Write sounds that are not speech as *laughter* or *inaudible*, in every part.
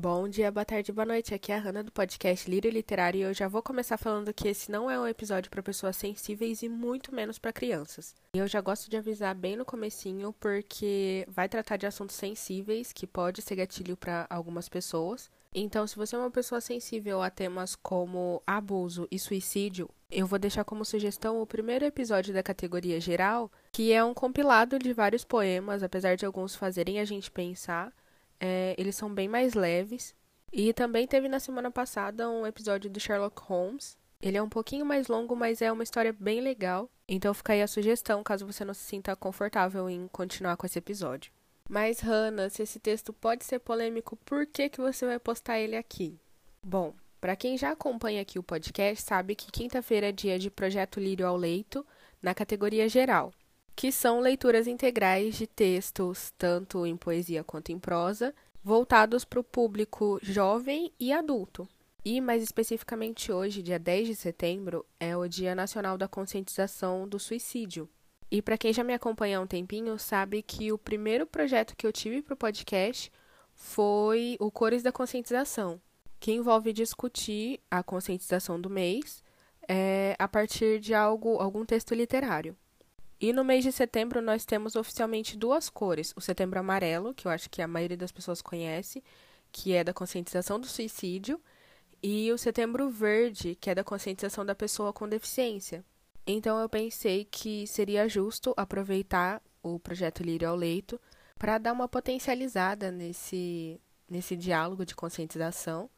Bom dia, boa tarde, boa noite. Aqui é a Hanna do podcast Lírio Literário e eu já vou começar falando que esse não é um episódio para pessoas sensíveis e muito menos para crianças. E eu já gosto de avisar bem no comecinho porque vai tratar de assuntos sensíveis que pode ser gatilho para algumas pessoas. Então, se você é uma pessoa sensível a temas como abuso e suicídio, eu vou deixar como sugestão o primeiro episódio da categoria geral, que é um compilado de vários poemas, apesar de alguns fazerem a gente pensar é, eles são bem mais leves. E também teve na semana passada um episódio do Sherlock Holmes. Ele é um pouquinho mais longo, mas é uma história bem legal. Então fica aí a sugestão, caso você não se sinta confortável em continuar com esse episódio. Mas, Hannah, se esse texto pode ser polêmico, por que, que você vai postar ele aqui? Bom, para quem já acompanha aqui o podcast, sabe que quinta-feira é dia de Projeto Lírio ao Leito, na categoria geral que são leituras integrais de textos, tanto em poesia quanto em prosa, voltados para o público jovem e adulto. E, mais especificamente hoje, dia 10 de setembro, é o Dia Nacional da Conscientização do Suicídio. E para quem já me acompanha há um tempinho, sabe que o primeiro projeto que eu tive para o podcast foi o Cores da Conscientização, que envolve discutir a conscientização do mês é, a partir de algo, algum texto literário. E no mês de setembro nós temos oficialmente duas cores: o setembro amarelo, que eu acho que a maioria das pessoas conhece, que é da conscientização do suicídio, e o setembro verde, que é da conscientização da pessoa com deficiência. Então eu pensei que seria justo aproveitar o projeto Lírio ao Leito para dar uma potencializada nesse, nesse diálogo de conscientização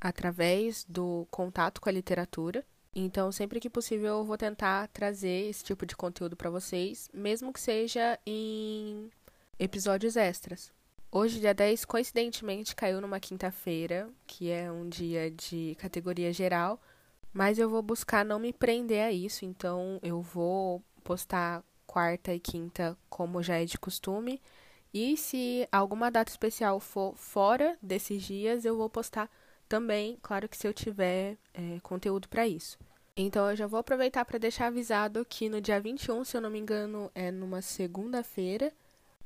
através do contato com a literatura então, sempre que possível, eu vou tentar trazer esse tipo de conteúdo para vocês, mesmo que seja em episódios extras. Hoje, dia 10, coincidentemente, caiu numa quinta-feira, que é um dia de categoria geral, mas eu vou buscar não me prender a isso, então eu vou postar quarta e quinta, como já é de costume. E se alguma data especial for fora desses dias, eu vou postar também, claro que se eu tiver é, conteúdo para isso. Então eu já vou aproveitar para deixar avisado que no dia 21, se eu não me engano, é numa segunda-feira,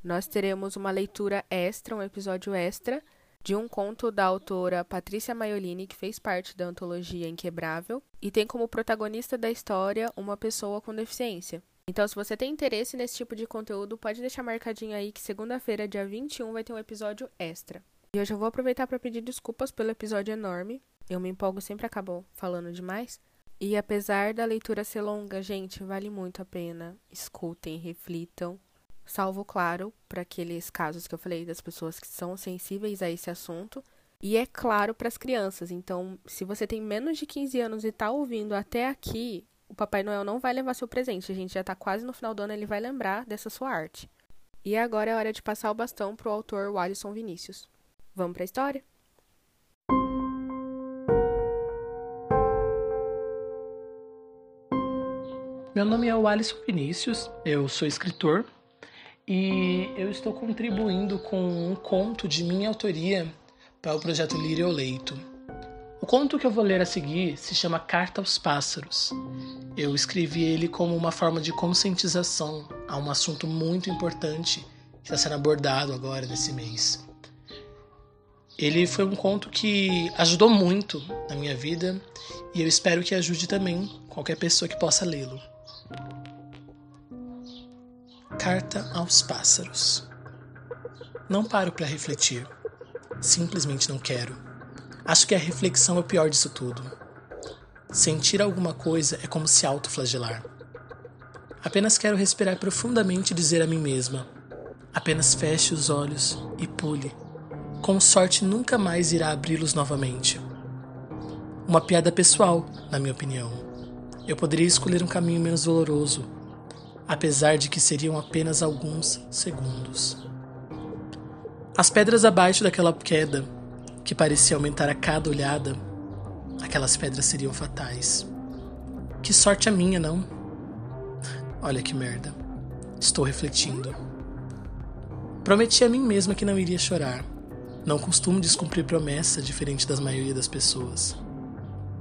nós teremos uma leitura extra, um episódio extra, de um conto da autora Patrícia Maiolini, que fez parte da antologia Inquebrável, e tem como protagonista da história uma pessoa com deficiência. Então, se você tem interesse nesse tipo de conteúdo, pode deixar marcadinho aí que segunda-feira, dia 21, vai ter um episódio extra. E eu já vou aproveitar para pedir desculpas pelo episódio enorme. Eu me empolgo sempre acabo falando demais. E apesar da leitura ser longa, gente, vale muito a pena. Escutem, reflitam. Salvo, claro, para aqueles casos que eu falei das pessoas que são sensíveis a esse assunto. E é claro para as crianças. Então, se você tem menos de 15 anos e está ouvindo até aqui, o Papai Noel não vai levar seu presente. A gente já está quase no final do ano, ele vai lembrar dessa sua arte. E agora é hora de passar o bastão pro autor Walisson Vinícius. Vamos para a história? Meu nome é Alisson Vinícius, eu sou escritor e eu estou contribuindo com um conto de minha autoria para o projeto Lírio Leito. O conto que eu vou ler a seguir se chama Carta aos Pássaros. Eu escrevi ele como uma forma de conscientização a um assunto muito importante que está sendo abordado agora nesse mês. Ele foi um conto que ajudou muito na minha vida e eu espero que ajude também qualquer pessoa que possa lê-lo. Carta aos pássaros. Não paro para refletir. Simplesmente não quero. Acho que a reflexão é o pior disso tudo. Sentir alguma coisa é como se autoflagelar. Apenas quero respirar profundamente e dizer a mim mesma: apenas feche os olhos e pule. Com sorte, nunca mais irá abri-los novamente. Uma piada pessoal, na minha opinião. Eu poderia escolher um caminho menos doloroso, apesar de que seriam apenas alguns segundos. As pedras abaixo daquela queda, que parecia aumentar a cada olhada, aquelas pedras seriam fatais. Que sorte a minha, não? Olha que merda. Estou refletindo. Prometi a mim mesma que não iria chorar. Não costumo descumprir promessa diferente das maioria das pessoas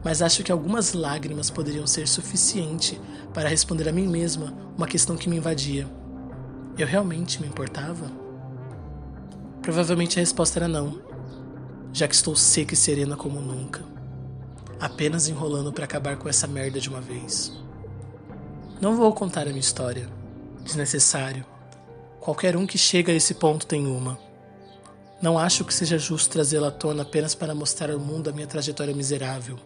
mas acho que algumas lágrimas poderiam ser suficiente para responder a mim mesma uma questão que me invadia. Eu realmente me importava? Provavelmente a resposta era não. já que estou seca e serena como nunca, apenas enrolando para acabar com essa merda de uma vez. Não vou contar a minha história, desnecessário. Qualquer um que chega a esse ponto tem uma. Não acho que seja justo trazê-la à tona apenas para mostrar ao mundo a minha trajetória miserável.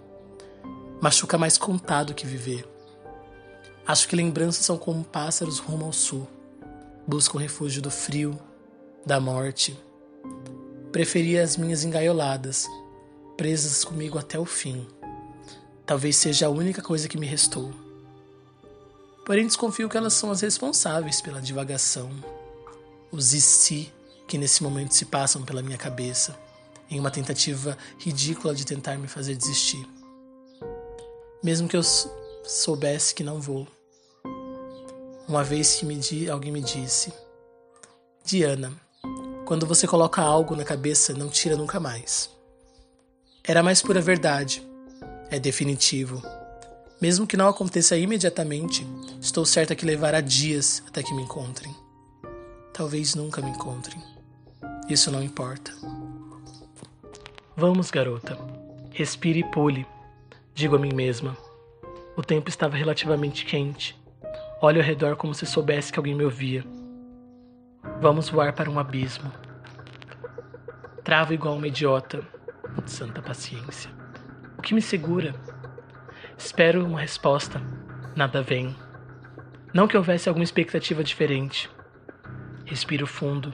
Machuca mais contar do que viver. Acho que lembranças são como pássaros rumo ao sul. Buscam refúgio do frio, da morte. Preferia as minhas engaioladas, presas comigo até o fim. Talvez seja a única coisa que me restou. Porém, desconfio que elas são as responsáveis pela divagação, os e si que nesse momento se passam pela minha cabeça, em uma tentativa ridícula de tentar me fazer desistir. Mesmo que eu soubesse que não vou. Uma vez que me di, alguém me disse: Diana, quando você coloca algo na cabeça, não tira nunca mais. Era mais pura verdade. É definitivo. Mesmo que não aconteça imediatamente, estou certa que levará dias até que me encontrem. Talvez nunca me encontrem. Isso não importa. Vamos, garota. Respire e pule, digo a mim mesma. O tempo estava relativamente quente Olho ao redor como se soubesse que alguém me ouvia. Vamos voar para um abismo. Travo igual uma idiota. Santa paciência. O que me segura? Espero uma resposta. Nada vem. Não que houvesse alguma expectativa diferente. Respiro fundo,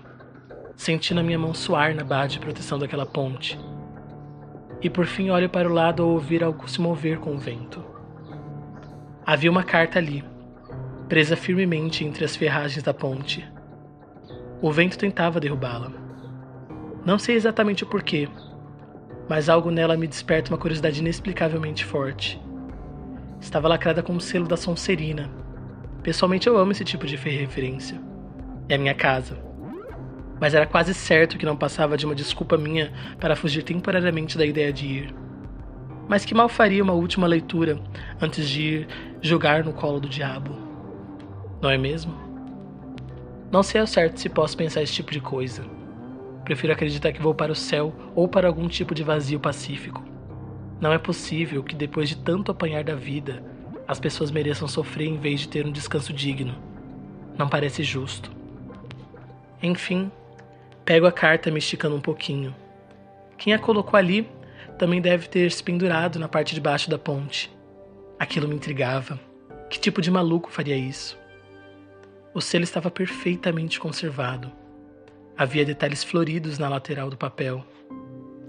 sentindo a minha mão suar na barra de proteção daquela ponte. E por fim olho para o lado ao ouvir algo se mover com o vento. Havia uma carta ali presa firmemente entre as ferragens da ponte. O vento tentava derrubá-la. Não sei exatamente o porquê, mas algo nela me desperta uma curiosidade inexplicavelmente forte. Estava lacrada com o selo da Sonserina. Pessoalmente eu amo esse tipo de referência. É a minha casa. Mas era quase certo que não passava de uma desculpa minha para fugir temporariamente da ideia de ir. Mas que mal faria uma última leitura antes de ir jogar no colo do diabo? não é mesmo? Não sei ao certo se posso pensar esse tipo de coisa. Prefiro acreditar que vou para o céu ou para algum tipo de vazio pacífico. Não é possível que depois de tanto apanhar da vida, as pessoas mereçam sofrer em vez de ter um descanso digno. Não parece justo. Enfim, pego a carta me esticando um pouquinho. Quem a colocou ali também deve ter se pendurado na parte de baixo da ponte. Aquilo me intrigava. Que tipo de maluco faria isso? O selo estava perfeitamente conservado. Havia detalhes floridos na lateral do papel.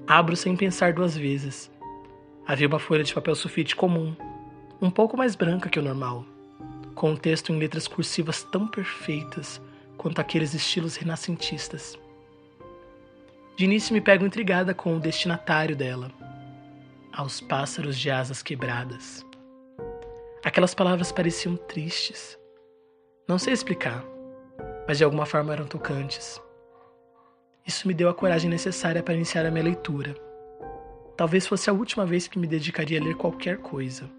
Abro sem pensar duas vezes. Havia uma folha de papel sulfite comum, um pouco mais branca que o normal, com um texto em letras cursivas tão perfeitas quanto aqueles estilos renascentistas. De início me pego intrigada com o destinatário dela. Aos pássaros de asas quebradas. Aquelas palavras pareciam tristes, não sei explicar, mas de alguma forma eram tocantes. Isso me deu a coragem necessária para iniciar a minha leitura. Talvez fosse a última vez que me dedicaria a ler qualquer coisa.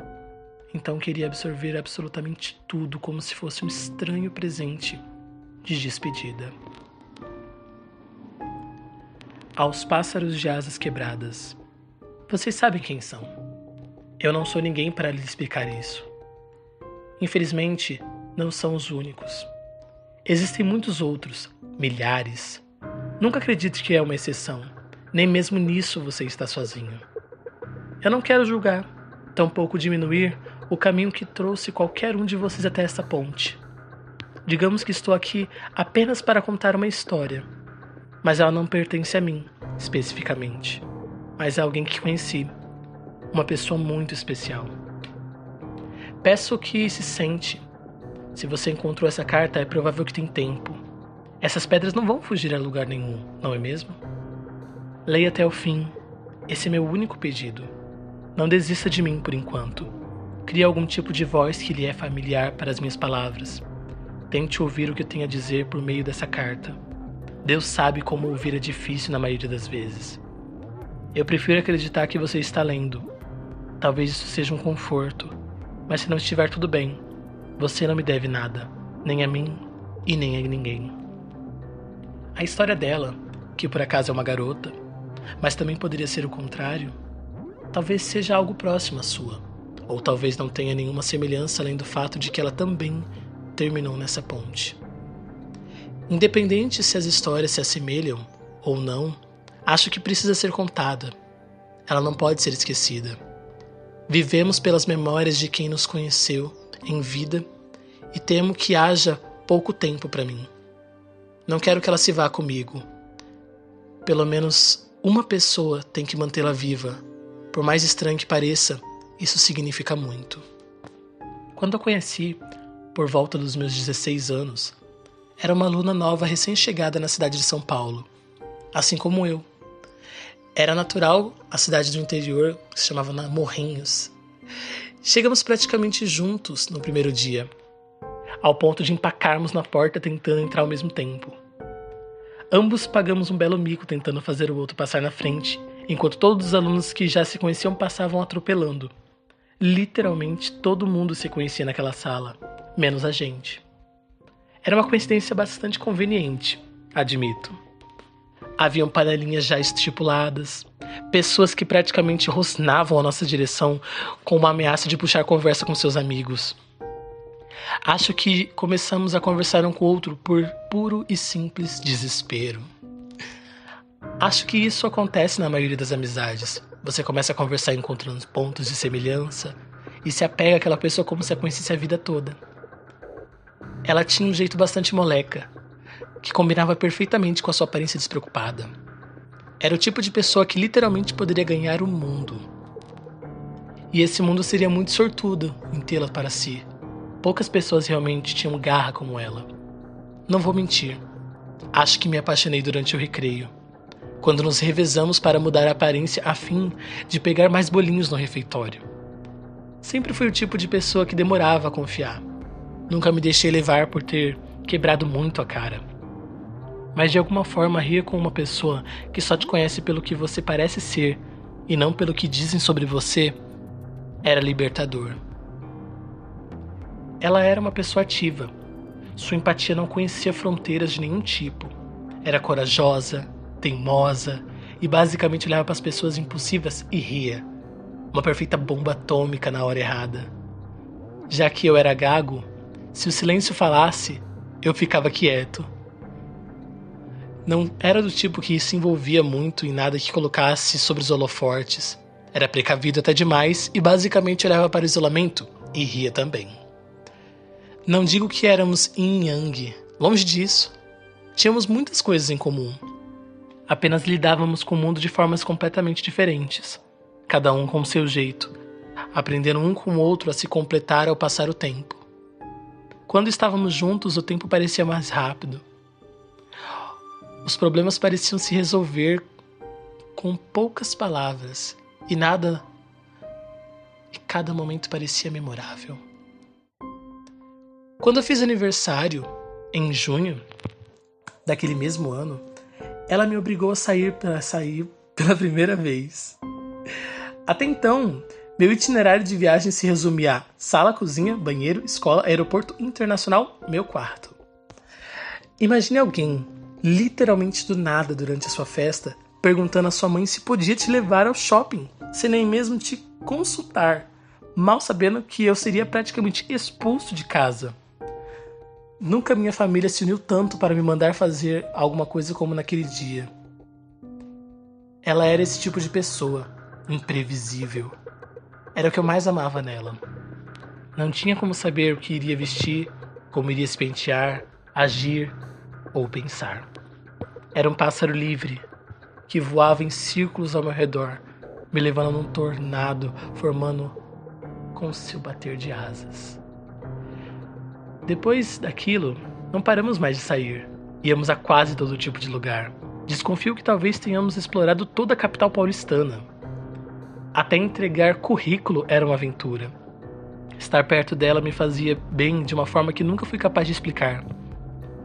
Então queria absorver absolutamente tudo como se fosse um estranho presente de despedida. Aos pássaros de asas quebradas. Vocês sabem quem são. Eu não sou ninguém para lhes explicar isso. Infelizmente, não são os únicos. Existem muitos outros, milhares. Nunca acredite que é uma exceção. Nem mesmo nisso você está sozinho. Eu não quero julgar, tampouco diminuir o caminho que trouxe qualquer um de vocês até essa ponte. Digamos que estou aqui apenas para contar uma história, mas ela não pertence a mim, especificamente, mas a alguém que conheci, uma pessoa muito especial. Peço que se sente, se você encontrou essa carta, é provável que tem tempo. Essas pedras não vão fugir a lugar nenhum, não é mesmo? Leia até o fim. Esse é meu único pedido. Não desista de mim por enquanto. Crie algum tipo de voz que lhe é familiar para as minhas palavras. Tente ouvir o que eu tenho a dizer por meio dessa carta. Deus sabe como ouvir é difícil na maioria das vezes. Eu prefiro acreditar que você está lendo. Talvez isso seja um conforto, mas se não estiver tudo bem, você não me deve nada, nem a mim e nem a ninguém. A história dela, que por acaso é uma garota, mas também poderia ser o contrário. Talvez seja algo próximo à sua, ou talvez não tenha nenhuma semelhança além do fato de que ela também terminou nessa ponte. Independente se as histórias se assemelham ou não, acho que precisa ser contada. Ela não pode ser esquecida. Vivemos pelas memórias de quem nos conheceu em vida e temo que haja pouco tempo para mim. Não quero que ela se vá comigo. Pelo menos uma pessoa tem que mantê-la viva. Por mais estranho que pareça, isso significa muito. Quando a conheci, por volta dos meus 16 anos, era uma aluna nova recém-chegada na cidade de São Paulo, assim como eu. Era natural a cidade do interior, que se chamava Morrinhos. Chegamos praticamente juntos no primeiro dia, ao ponto de empacarmos na porta tentando entrar ao mesmo tempo. Ambos pagamos um belo mico tentando fazer o outro passar na frente, enquanto todos os alunos que já se conheciam passavam atropelando. Literalmente todo mundo se conhecia naquela sala, menos a gente. Era uma coincidência bastante conveniente, admito. Haviam panelinhas já estipuladas, pessoas que praticamente rosnavam a nossa direção com uma ameaça de puxar conversa com seus amigos. Acho que começamos a conversar um com o outro por puro e simples desespero. Acho que isso acontece na maioria das amizades. Você começa a conversar encontrando pontos de semelhança e se apega àquela pessoa como se a conhecesse a vida toda. Ela tinha um jeito bastante moleca, que combinava perfeitamente com a sua aparência despreocupada. Era o tipo de pessoa que literalmente poderia ganhar o mundo. E esse mundo seria muito sortudo em tê-la para si. Poucas pessoas realmente tinham garra como ela. Não vou mentir. Acho que me apaixonei durante o recreio, quando nos revezamos para mudar a aparência a fim de pegar mais bolinhos no refeitório. Sempre fui o tipo de pessoa que demorava a confiar. Nunca me deixei levar por ter quebrado muito a cara. Mas de alguma forma rir com uma pessoa que só te conhece pelo que você parece ser e não pelo que dizem sobre você era libertador. Ela era uma pessoa ativa. Sua empatia não conhecia fronteiras de nenhum tipo. Era corajosa, teimosa e basicamente olhava para as pessoas impossíveis e ria. Uma perfeita bomba atômica na hora errada. Já que eu era gago, se o silêncio falasse, eu ficava quieto. Não era do tipo que se envolvia muito em nada que colocasse sobre os holofortes. Era precavido até demais e basicamente olhava para o isolamento e ria também. Não digo que éramos yin yang, longe disso. Tínhamos muitas coisas em comum. Apenas lidávamos com o mundo de formas completamente diferentes, cada um com seu jeito, aprendendo um com o outro a se completar ao passar o tempo. Quando estávamos juntos, o tempo parecia mais rápido. Os problemas pareciam se resolver com poucas palavras e nada e cada momento parecia memorável. Quando eu fiz aniversário, em junho daquele mesmo ano, ela me obrigou a sair para sair pela primeira vez. Até então, meu itinerário de viagem se resumia a sala, cozinha, banheiro, escola, aeroporto internacional, meu quarto. Imagine alguém, literalmente do nada durante a sua festa, perguntando à sua mãe se podia te levar ao shopping, sem nem mesmo te consultar, mal sabendo que eu seria praticamente expulso de casa. Nunca minha família se uniu tanto para me mandar fazer alguma coisa como naquele dia. Ela era esse tipo de pessoa, imprevisível. Era o que eu mais amava nela. Não tinha como saber o que iria vestir, como iria se pentear, agir ou pensar. Era um pássaro livre que voava em círculos ao meu redor, me levando num tornado, formando com seu bater de asas. Depois daquilo, não paramos mais de sair. Íamos a quase todo tipo de lugar. Desconfio que talvez tenhamos explorado toda a capital paulistana. Até entregar currículo era uma aventura. Estar perto dela me fazia bem de uma forma que nunca fui capaz de explicar.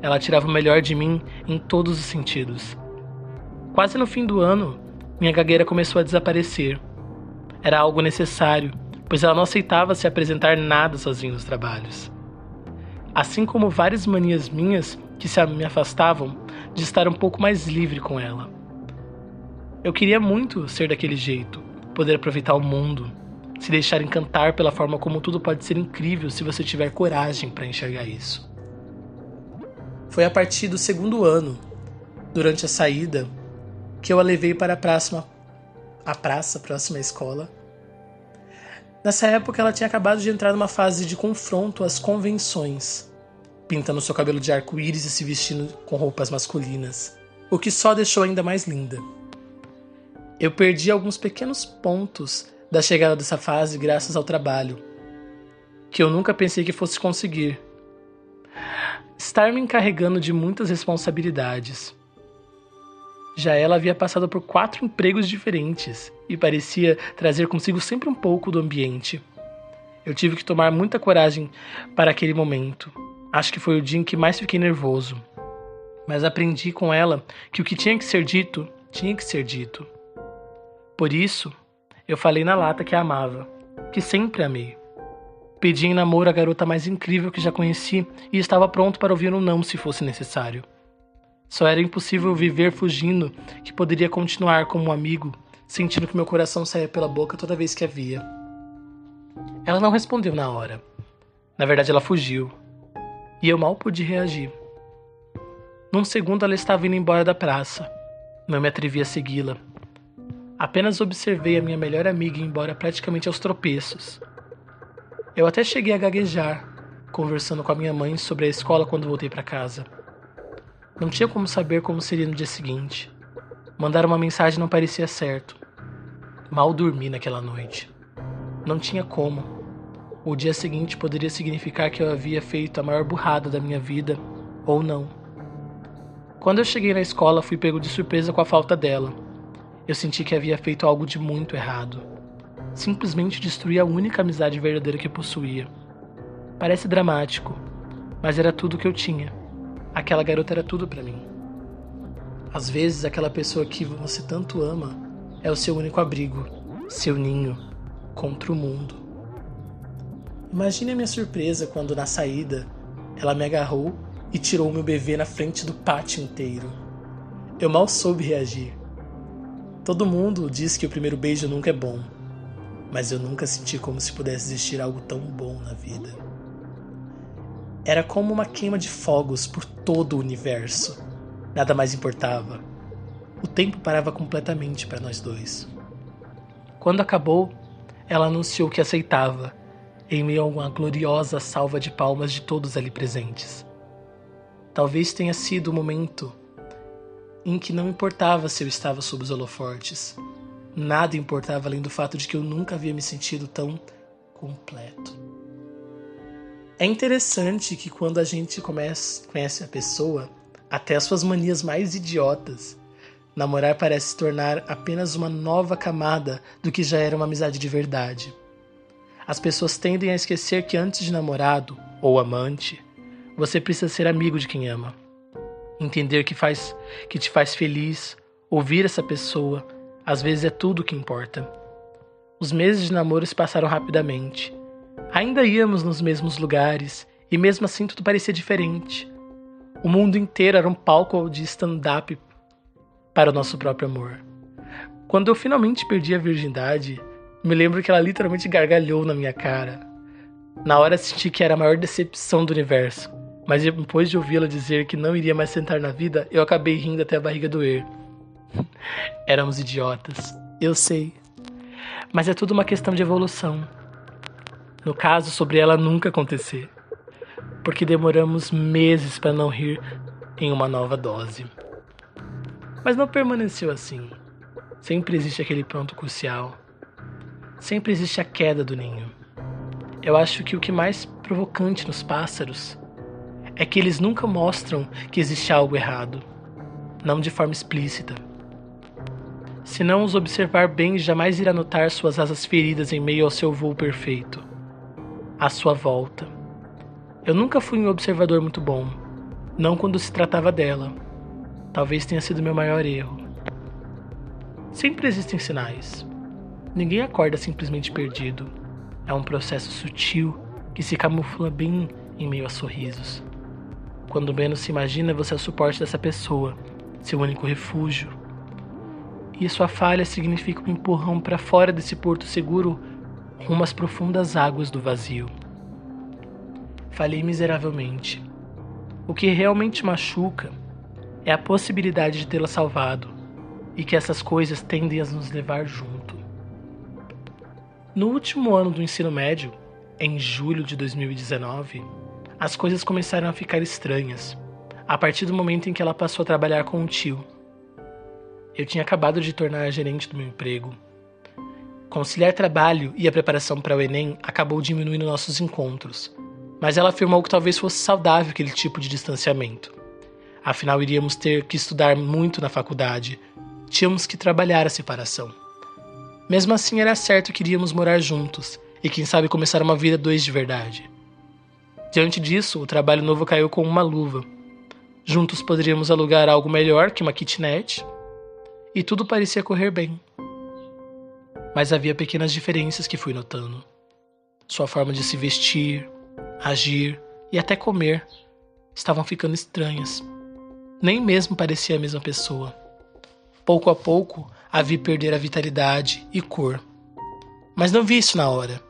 Ela tirava o melhor de mim em todos os sentidos. Quase no fim do ano, minha gagueira começou a desaparecer. Era algo necessário, pois ela não aceitava se apresentar nada sozinha nos trabalhos assim como várias manias minhas que se me afastavam de estar um pouco mais livre com ela. Eu queria muito ser daquele jeito, poder aproveitar o mundo, se deixar encantar pela forma como tudo pode ser incrível se você tiver coragem para enxergar isso. Foi a partir do segundo ano, durante a saída, que eu a levei para a praça, a praça próxima à escola. Nessa época, ela tinha acabado de entrar numa fase de confronto às convenções, pintando seu cabelo de arco-íris e se vestindo com roupas masculinas, o que só deixou ainda mais linda. Eu perdi alguns pequenos pontos da chegada dessa fase graças ao trabalho, que eu nunca pensei que fosse conseguir. Estar me encarregando de muitas responsabilidades. Já ela havia passado por quatro empregos diferentes e parecia trazer consigo sempre um pouco do ambiente. Eu tive que tomar muita coragem para aquele momento. Acho que foi o dia em que mais fiquei nervoso. Mas aprendi com ela que o que tinha que ser dito, tinha que ser dito. Por isso, eu falei na lata que a amava, que sempre amei. Pedi em namoro a garota mais incrível que já conheci e estava pronto para ouvir um não se fosse necessário. Só era impossível viver fugindo que poderia continuar como um amigo, sentindo que meu coração saía pela boca toda vez que a via. Ela não respondeu na hora. Na verdade, ela fugiu. E eu mal pude reagir. Num segundo, ela estava indo embora da praça. Não me atrevi a segui-la. Apenas observei a minha melhor amiga ir embora praticamente aos tropeços. Eu até cheguei a gaguejar, conversando com a minha mãe sobre a escola quando voltei para casa. Não tinha como saber como seria no dia seguinte. Mandar uma mensagem não parecia certo. Mal dormi naquela noite. Não tinha como. O dia seguinte poderia significar que eu havia feito a maior burrada da minha vida, ou não. Quando eu cheguei na escola, fui pego de surpresa com a falta dela. Eu senti que havia feito algo de muito errado. Simplesmente destruí a única amizade verdadeira que possuía. Parece dramático, mas era tudo que eu tinha. Aquela garota era tudo para mim. Às vezes, aquela pessoa que você tanto ama é o seu único abrigo, seu ninho contra o mundo. Imagine a minha surpresa quando, na saída, ela me agarrou e tirou meu bebê na frente do pátio inteiro. Eu mal soube reagir. Todo mundo diz que o primeiro beijo nunca é bom, mas eu nunca senti como se pudesse existir algo tão bom na vida. Era como uma queima de fogos por todo o universo. Nada mais importava. O tempo parava completamente para nós dois. Quando acabou, ela anunciou que aceitava, em meio a uma gloriosa salva de palmas de todos ali presentes. Talvez tenha sido o momento em que não importava se eu estava sob os holofortes. Nada importava além do fato de que eu nunca havia me sentido tão completo. É interessante que quando a gente começa, conhece a pessoa, até as suas manias mais idiotas, namorar parece se tornar apenas uma nova camada do que já era uma amizade de verdade. As pessoas tendem a esquecer que antes de namorado ou amante, você precisa ser amigo de quem ama entender que faz que te faz feliz, ouvir essa pessoa, às vezes é tudo o que importa. Os meses de namoro se passaram rapidamente. Ainda íamos nos mesmos lugares e mesmo assim tudo parecia diferente. O mundo inteiro era um palco de stand-up para o nosso próprio amor. Quando eu finalmente perdi a virgindade, me lembro que ela literalmente gargalhou na minha cara. Na hora senti que era a maior decepção do universo mas depois de ouvi-la dizer que não iria mais sentar na vida, eu acabei rindo até a barriga doer. *laughs* Éramos idiotas, eu sei. Mas é tudo uma questão de evolução. No caso, sobre ela nunca acontecer. Porque demoramos meses para não rir em uma nova dose. Mas não permaneceu assim. Sempre existe aquele ponto crucial. Sempre existe a queda do ninho. Eu acho que o que mais provocante nos pássaros é que eles nunca mostram que existe algo errado, não de forma explícita. Se não os observar bem, jamais irá notar suas asas feridas em meio ao seu voo perfeito, à sua volta. Eu nunca fui um observador muito bom, não quando se tratava dela. Talvez tenha sido meu maior erro. Sempre existem sinais. Ninguém acorda simplesmente perdido. É um processo sutil que se camufla bem em meio a sorrisos. Quando menos se imagina, você é o suporte dessa pessoa, seu único refúgio. e sua falha significa um empurrão para fora desse porto seguro rumo às profundas águas do vazio. Falhei miseravelmente. O que realmente machuca é a possibilidade de tê-la salvado e que essas coisas tendem a nos levar junto. No último ano do ensino médio, em julho de 2019, as coisas começaram a ficar estranhas, a partir do momento em que ela passou a trabalhar com o tio. Eu tinha acabado de tornar gerente do meu emprego. Conciliar trabalho e a preparação para o Enem acabou diminuindo nossos encontros, mas ela afirmou que talvez fosse saudável aquele tipo de distanciamento. Afinal, iríamos ter que estudar muito na faculdade, tínhamos que trabalhar a separação. Mesmo assim, era certo que iríamos morar juntos e, quem sabe, começar uma vida dois de verdade. Diante disso, o trabalho novo caiu com uma luva. Juntos poderíamos alugar algo melhor que uma kitnet, e tudo parecia correr bem. Mas havia pequenas diferenças que fui notando. Sua forma de se vestir, agir e até comer estavam ficando estranhas. Nem mesmo parecia a mesma pessoa. Pouco a pouco, a vi perder a vitalidade e cor. Mas não vi isso na hora.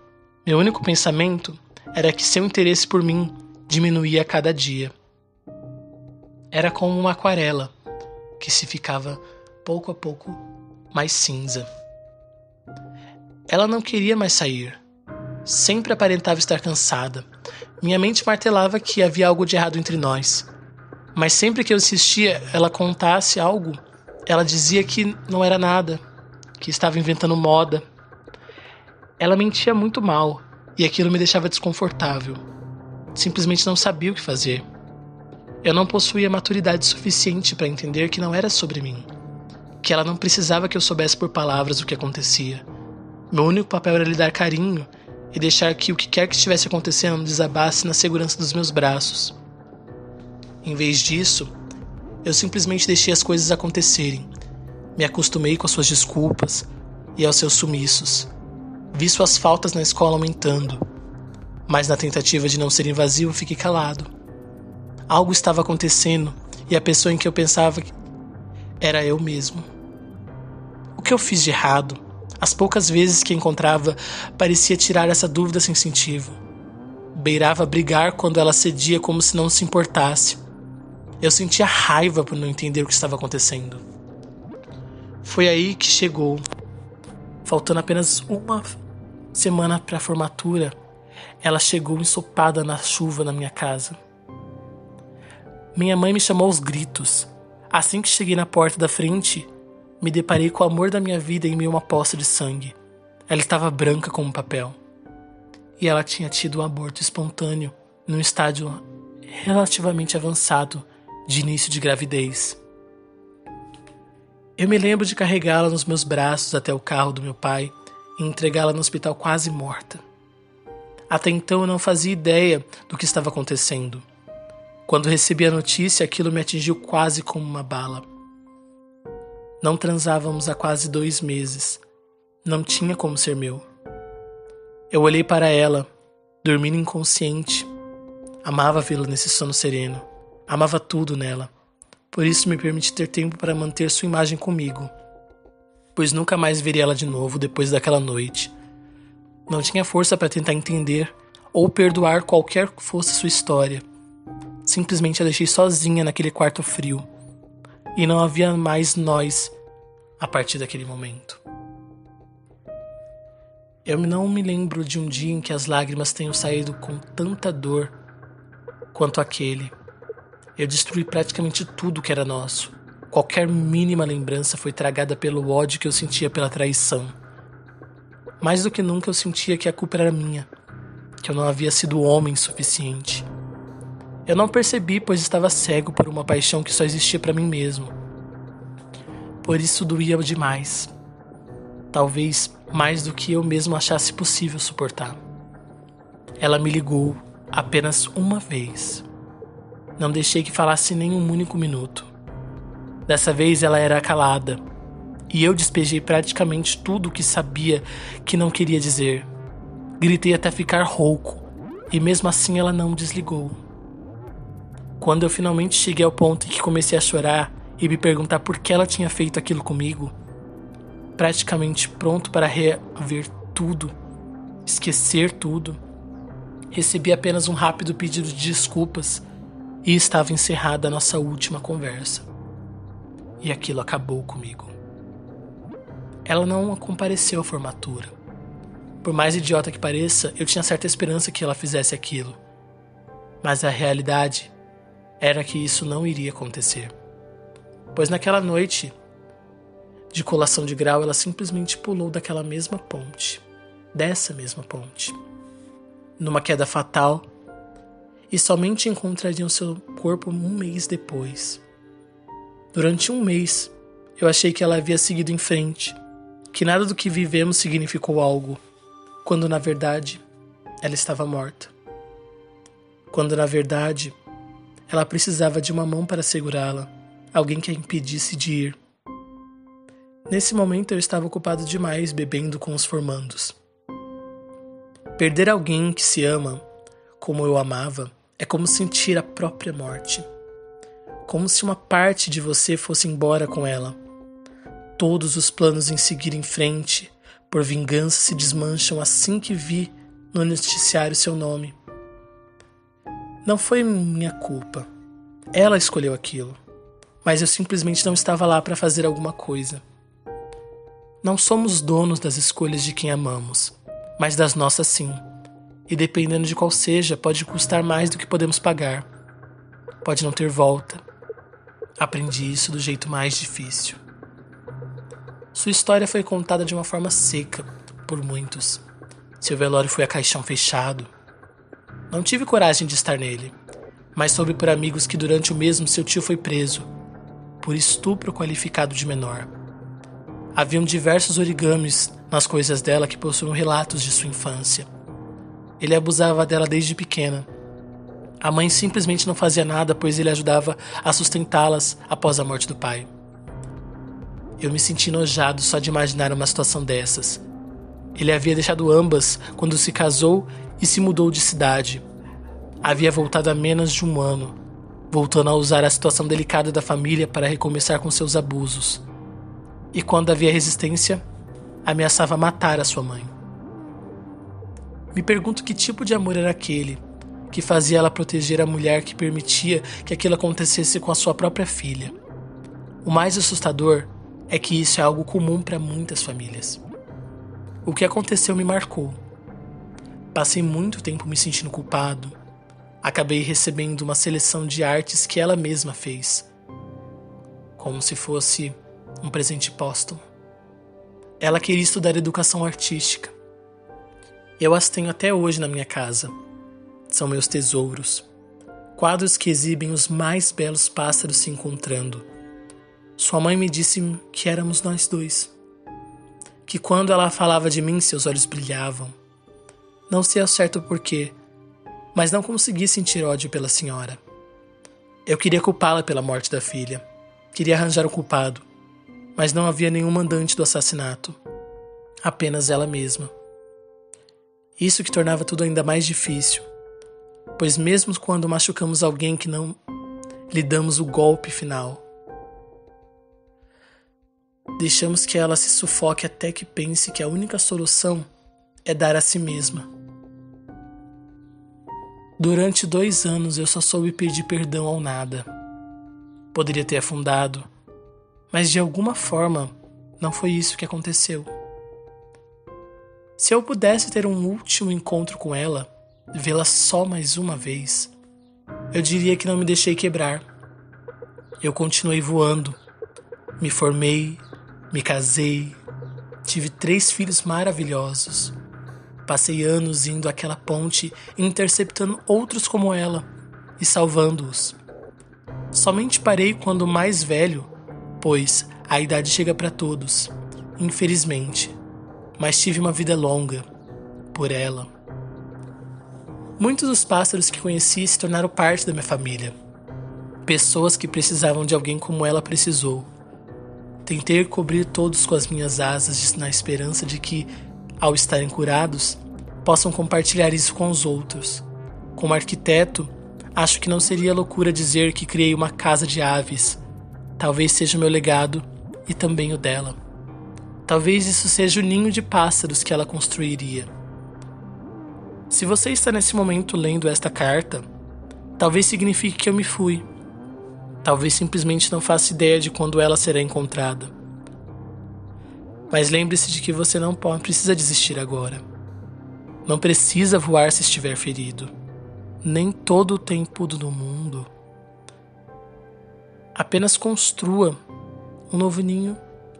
Meu único pensamento era que seu interesse por mim diminuía a cada dia. Era como uma aquarela que se ficava pouco a pouco mais cinza. Ela não queria mais sair. Sempre aparentava estar cansada. Minha mente martelava que havia algo de errado entre nós. Mas sempre que eu insistia ela contasse algo, ela dizia que não era nada, que estava inventando moda. Ela mentia muito mal e aquilo me deixava desconfortável. Simplesmente não sabia o que fazer. Eu não possuía maturidade suficiente para entender que não era sobre mim, que ela não precisava que eu soubesse por palavras o que acontecia. Meu único papel era lhe dar carinho e deixar que o que quer que estivesse acontecendo desabasse na segurança dos meus braços. Em vez disso, eu simplesmente deixei as coisas acontecerem. Me acostumei com as suas desculpas e aos seus sumiços. Vi suas faltas na escola aumentando, mas na tentativa de não ser invasivo, fiquei calado. Algo estava acontecendo e a pessoa em que eu pensava era eu mesmo. O que eu fiz de errado? As poucas vezes que encontrava, parecia tirar essa dúvida sem sentido. Beirava brigar quando ela cedia como se não se importasse. Eu sentia raiva por não entender o que estava acontecendo. Foi aí que chegou, faltando apenas uma semana para a formatura, ela chegou ensopada na chuva na minha casa. Minha mãe me chamou aos gritos. Assim que cheguei na porta da frente, me deparei com o amor da minha vida em meio a uma poça de sangue. Ela estava branca como papel. E ela tinha tido um aborto espontâneo num estágio relativamente avançado de início de gravidez. Eu me lembro de carregá-la nos meus braços até o carro do meu pai e entregá-la no hospital quase morta. Até então eu não fazia ideia do que estava acontecendo. Quando recebi a notícia, aquilo me atingiu quase como uma bala. Não transávamos há quase dois meses. Não tinha como ser meu. Eu olhei para ela, dormindo inconsciente. Amava vê-la nesse sono sereno. Amava tudo nela. Por isso me permiti ter tempo para manter sua imagem comigo pois nunca mais veria ela de novo depois daquela noite. Não tinha força para tentar entender ou perdoar qualquer que fosse sua história. Simplesmente a deixei sozinha naquele quarto frio. E não havia mais nós a partir daquele momento. Eu não me lembro de um dia em que as lágrimas tenham saído com tanta dor quanto aquele. Eu destruí praticamente tudo que era nosso. Qualquer mínima lembrança foi tragada pelo ódio que eu sentia pela traição. Mais do que nunca eu sentia que a culpa era minha, que eu não havia sido homem suficiente. Eu não percebi, pois estava cego por uma paixão que só existia para mim mesmo. Por isso doía demais. Talvez mais do que eu mesmo achasse possível suportar. Ela me ligou apenas uma vez. Não deixei que falasse nem um único minuto. Dessa vez ela era calada, e eu despejei praticamente tudo o que sabia que não queria dizer. Gritei até ficar rouco, e mesmo assim ela não desligou. Quando eu finalmente cheguei ao ponto em que comecei a chorar e me perguntar por que ela tinha feito aquilo comigo, praticamente pronto para rever tudo, esquecer tudo, recebi apenas um rápido pedido de desculpas e estava encerrada a nossa última conversa. E aquilo acabou comigo. Ela não compareceu à formatura. Por mais idiota que pareça, eu tinha certa esperança que ela fizesse aquilo. Mas a realidade era que isso não iria acontecer. Pois naquela noite de colação de grau, ela simplesmente pulou daquela mesma ponte, dessa mesma ponte, numa queda fatal, e somente encontrariam seu corpo um mês depois. Durante um mês, eu achei que ela havia seguido em frente, que nada do que vivemos significou algo, quando na verdade ela estava morta. Quando na verdade ela precisava de uma mão para segurá-la, alguém que a impedisse de ir. Nesse momento eu estava ocupado demais bebendo com os formandos. Perder alguém que se ama, como eu amava, é como sentir a própria morte. Como se uma parte de você fosse embora com ela. Todos os planos em seguir em frente, por vingança, se desmancham assim que vi no noticiário seu nome. Não foi minha culpa. Ela escolheu aquilo. Mas eu simplesmente não estava lá para fazer alguma coisa. Não somos donos das escolhas de quem amamos, mas das nossas sim. E dependendo de qual seja, pode custar mais do que podemos pagar. Pode não ter volta. Aprendi isso do jeito mais difícil. Sua história foi contada de uma forma seca por muitos. Seu velório foi a caixão fechado. Não tive coragem de estar nele, mas soube por amigos que durante o mesmo seu tio foi preso por estupro qualificado de menor. Haviam diversos origamis nas coisas dela que possuíam relatos de sua infância. Ele abusava dela desde pequena. A mãe simplesmente não fazia nada, pois ele ajudava a sustentá-las após a morte do pai. Eu me senti nojado só de imaginar uma situação dessas. Ele havia deixado ambas quando se casou e se mudou de cidade. Havia voltado há menos de um ano, voltando a usar a situação delicada da família para recomeçar com seus abusos e quando havia resistência, ameaçava matar a sua mãe. Me pergunto que tipo de amor era aquele que fazia ela proteger a mulher que permitia que aquilo acontecesse com a sua própria filha. O mais assustador é que isso é algo comum para muitas famílias. O que aconteceu me marcou. Passei muito tempo me sentindo culpado. Acabei recebendo uma seleção de artes que ela mesma fez, como se fosse um presente póstumo. Ela queria estudar educação artística. Eu as tenho até hoje na minha casa. São meus tesouros. Quadros que exibem os mais belos pássaros se encontrando. Sua mãe me disse que éramos nós dois. Que quando ela falava de mim, seus olhos brilhavam. Não sei ao certo porquê, mas não consegui sentir ódio pela senhora. Eu queria culpá-la pela morte da filha. Queria arranjar o culpado mas não havia nenhum mandante do assassinato, apenas ela mesma. Isso que tornava tudo ainda mais difícil, pois, mesmo quando machucamos alguém que não lhe damos o golpe final, deixamos que ela se sufoque até que pense que a única solução é dar a si mesma. Durante dois anos eu só soube pedir perdão ao nada. Poderia ter afundado, mas de alguma forma, não foi isso que aconteceu. Se eu pudesse ter um último encontro com ela, vê-la só mais uma vez, eu diria que não me deixei quebrar. Eu continuei voando, me formei, me casei, tive três filhos maravilhosos. Passei anos indo àquela ponte interceptando outros como ela e salvando-os. Somente parei quando mais velho pois a idade chega para todos, infelizmente. Mas tive uma vida longa por ela. Muitos dos pássaros que conheci se tornaram parte da minha família. Pessoas que precisavam de alguém como ela precisou. Tentei cobrir todos com as minhas asas na esperança de que, ao estarem curados, possam compartilhar isso com os outros. Como arquiteto, acho que não seria loucura dizer que criei uma casa de aves Talvez seja o meu legado e também o dela. Talvez isso seja o ninho de pássaros que ela construiria. Se você está nesse momento lendo esta carta, talvez signifique que eu me fui. Talvez simplesmente não faça ideia de quando ela será encontrada. Mas lembre-se de que você não precisa desistir agora. Não precisa voar se estiver ferido. Nem todo o tempo do mundo. Apenas construa um novo ninho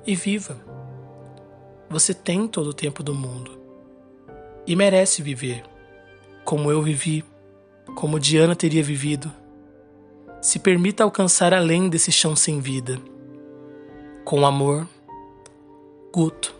e viva. Você tem todo o tempo do mundo e merece viver como eu vivi, como Diana teria vivido. Se permita alcançar além desse chão sem vida. Com amor, Guto.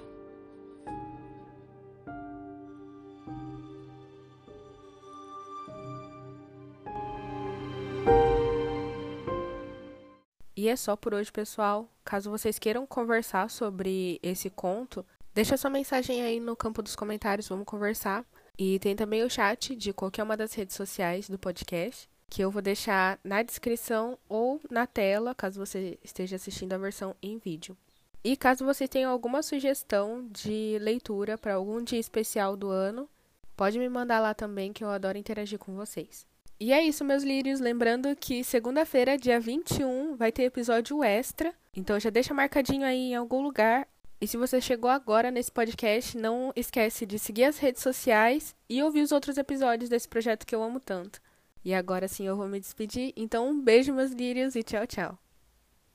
E é só por hoje, pessoal. Caso vocês queiram conversar sobre esse conto, Deixa sua mensagem aí no campo dos comentários, vamos conversar. E tem também o chat de qualquer uma das redes sociais do podcast, que eu vou deixar na descrição ou na tela, caso você esteja assistindo a versão em vídeo. E caso você tenha alguma sugestão de leitura para algum dia especial do ano, pode me mandar lá também, que eu adoro interagir com vocês. E é isso, meus lírios. Lembrando que segunda-feira, dia 21, vai ter episódio extra. Então já deixa marcadinho aí em algum lugar e se você chegou agora nesse podcast, não esquece de seguir as redes sociais e ouvir os outros episódios desse projeto que eu amo tanto. E agora sim eu vou me despedir. Então, um beijo, meus lírios, e tchau, tchau.